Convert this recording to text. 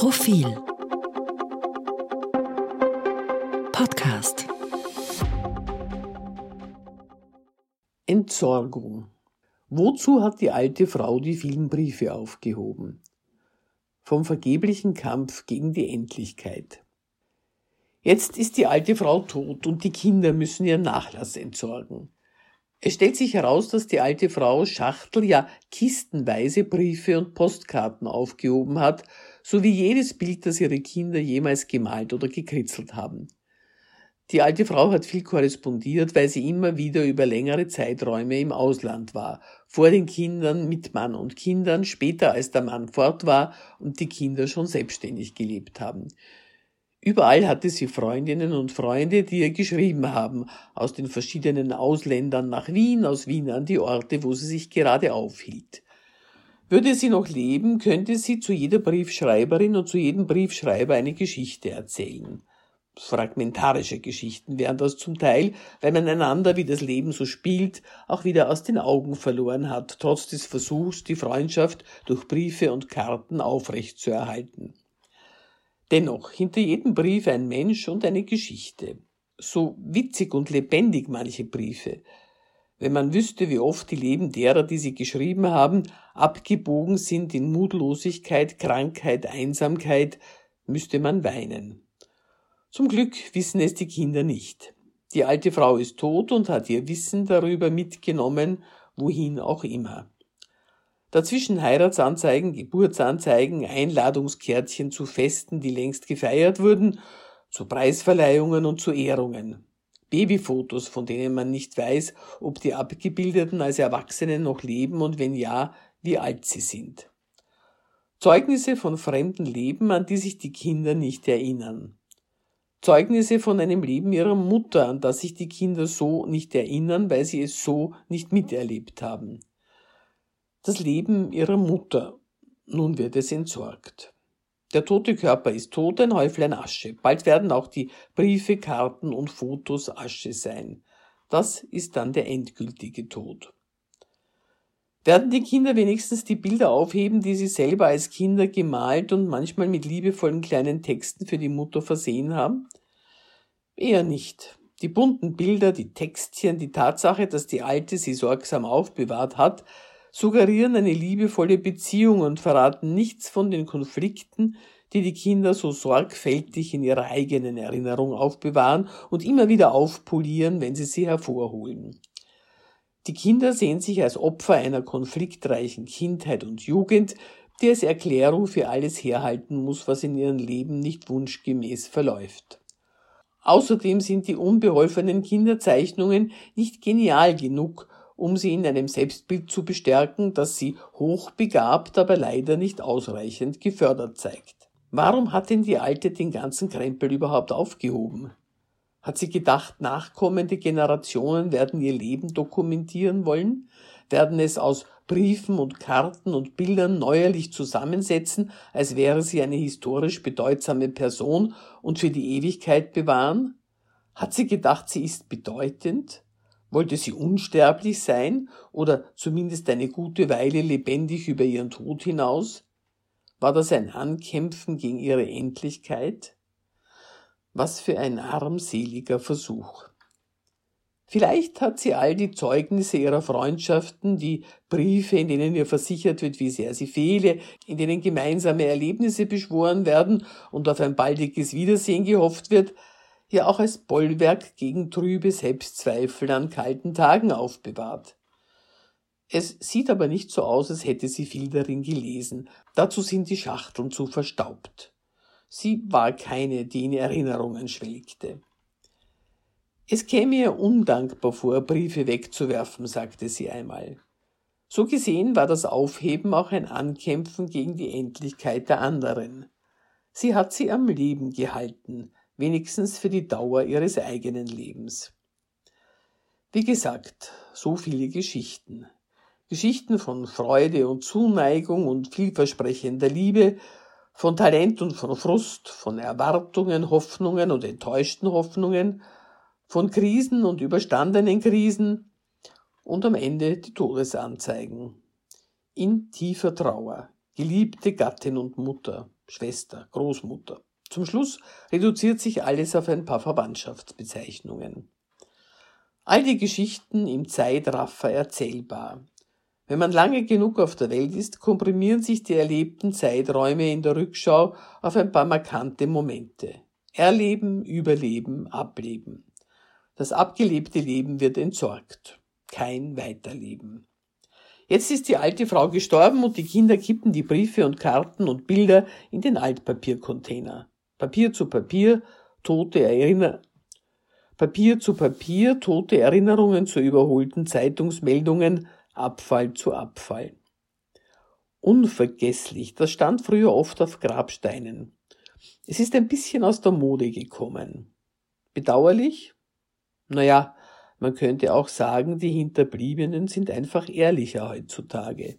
Profil Podcast Entsorgung. Wozu hat die alte Frau die vielen Briefe aufgehoben? Vom vergeblichen Kampf gegen die Endlichkeit. Jetzt ist die alte Frau tot und die Kinder müssen ihren Nachlass entsorgen. Es stellt sich heraus, dass die alte Frau Schachtel, ja kistenweise Briefe und Postkarten aufgehoben hat, sowie jedes Bild, das ihre Kinder jemals gemalt oder gekritzelt haben. Die alte Frau hat viel korrespondiert, weil sie immer wieder über längere Zeiträume im Ausland war, vor den Kindern, mit Mann und Kindern, später als der Mann fort war und die Kinder schon selbstständig gelebt haben. Überall hatte sie Freundinnen und Freunde, die ihr geschrieben haben, aus den verschiedenen Ausländern nach Wien, aus Wien an die Orte, wo sie sich gerade aufhielt. Würde sie noch leben, könnte sie zu jeder Briefschreiberin und zu jedem Briefschreiber eine Geschichte erzählen. Fragmentarische Geschichten wären das zum Teil, weil man einander, wie das Leben so spielt, auch wieder aus den Augen verloren hat, trotz des Versuchs, die Freundschaft durch Briefe und Karten aufrecht zu erhalten. Dennoch, hinter jedem Brief ein Mensch und eine Geschichte. So witzig und lebendig manche Briefe. Wenn man wüsste, wie oft die Leben derer, die sie geschrieben haben, abgebogen sind in Mutlosigkeit, Krankheit, Einsamkeit, müsste man weinen. Zum Glück wissen es die Kinder nicht. Die alte Frau ist tot und hat ihr Wissen darüber mitgenommen, wohin auch immer. Dazwischen Heiratsanzeigen, Geburtsanzeigen, Einladungskärtchen zu Festen, die längst gefeiert wurden, zu Preisverleihungen und zu Ehrungen. Babyfotos, von denen man nicht weiß, ob die Abgebildeten als Erwachsene noch leben und wenn ja, wie alt sie sind. Zeugnisse von fremden Leben, an die sich die Kinder nicht erinnern. Zeugnisse von einem Leben ihrer Mutter, an das sich die Kinder so nicht erinnern, weil sie es so nicht miterlebt haben das Leben ihrer Mutter. Nun wird es entsorgt. Der tote Körper ist tot, ein Häuflein Asche. Bald werden auch die Briefe, Karten und Fotos Asche sein. Das ist dann der endgültige Tod. Werden die Kinder wenigstens die Bilder aufheben, die sie selber als Kinder gemalt und manchmal mit liebevollen kleinen Texten für die Mutter versehen haben? Eher nicht. Die bunten Bilder, die Textchen, die Tatsache, dass die Alte sie sorgsam aufbewahrt hat, suggerieren eine liebevolle Beziehung und verraten nichts von den Konflikten, die die Kinder so sorgfältig in ihrer eigenen Erinnerung aufbewahren und immer wieder aufpolieren, wenn sie sie hervorholen. Die Kinder sehen sich als Opfer einer konfliktreichen Kindheit und Jugend, die als Erklärung für alles herhalten muss, was in ihrem Leben nicht wunschgemäß verläuft. Außerdem sind die unbeholfenen Kinderzeichnungen nicht genial genug, um sie in einem Selbstbild zu bestärken, das sie hochbegabt, aber leider nicht ausreichend gefördert zeigt. Warum hat denn die Alte den ganzen Krempel überhaupt aufgehoben? Hat sie gedacht, nachkommende Generationen werden ihr Leben dokumentieren wollen, werden es aus Briefen und Karten und Bildern neuerlich zusammensetzen, als wäre sie eine historisch bedeutsame Person und für die Ewigkeit bewahren? Hat sie gedacht, sie ist bedeutend? Wollte sie unsterblich sein oder zumindest eine gute Weile lebendig über ihren Tod hinaus? War das ein Ankämpfen gegen ihre Endlichkeit? Was für ein armseliger Versuch. Vielleicht hat sie all die Zeugnisse ihrer Freundschaften, die Briefe, in denen ihr versichert wird, wie sehr sie fehle, in denen gemeinsame Erlebnisse beschworen werden und auf ein baldiges Wiedersehen gehofft wird, ja auch als Bollwerk gegen trübe Selbstzweifel an kalten Tagen aufbewahrt. Es sieht aber nicht so aus, als hätte sie viel darin gelesen. Dazu sind die Schachteln zu verstaubt. Sie war keine, die in Erinnerungen schwelgte. Es käme ihr undankbar vor, Briefe wegzuwerfen, sagte sie einmal. So gesehen war das Aufheben auch ein Ankämpfen gegen die Endlichkeit der anderen. Sie hat sie am Leben gehalten, wenigstens für die Dauer ihres eigenen Lebens. Wie gesagt, so viele Geschichten. Geschichten von Freude und Zuneigung und vielversprechender Liebe, von Talent und von Frust, von Erwartungen, Hoffnungen und enttäuschten Hoffnungen, von Krisen und überstandenen Krisen und am Ende die Todesanzeigen. In tiefer Trauer, geliebte Gattin und Mutter, Schwester, Großmutter. Zum Schluss reduziert sich alles auf ein paar Verwandtschaftsbezeichnungen. All die Geschichten im Zeitraffer erzählbar. Wenn man lange genug auf der Welt ist, komprimieren sich die erlebten Zeiträume in der Rückschau auf ein paar markante Momente. Erleben, überleben, ableben. Das abgelebte Leben wird entsorgt. Kein Weiterleben. Jetzt ist die alte Frau gestorben und die Kinder kippen die Briefe und Karten und Bilder in den Altpapiercontainer. Papier zu Papier, tote Erinner Papier zu Papier, tote Erinnerungen zu überholten Zeitungsmeldungen, Abfall zu Abfall. Unvergesslich, das stand früher oft auf Grabsteinen. Es ist ein bisschen aus der Mode gekommen. Bedauerlich? Naja, man könnte auch sagen, die Hinterbliebenen sind einfach ehrlicher heutzutage.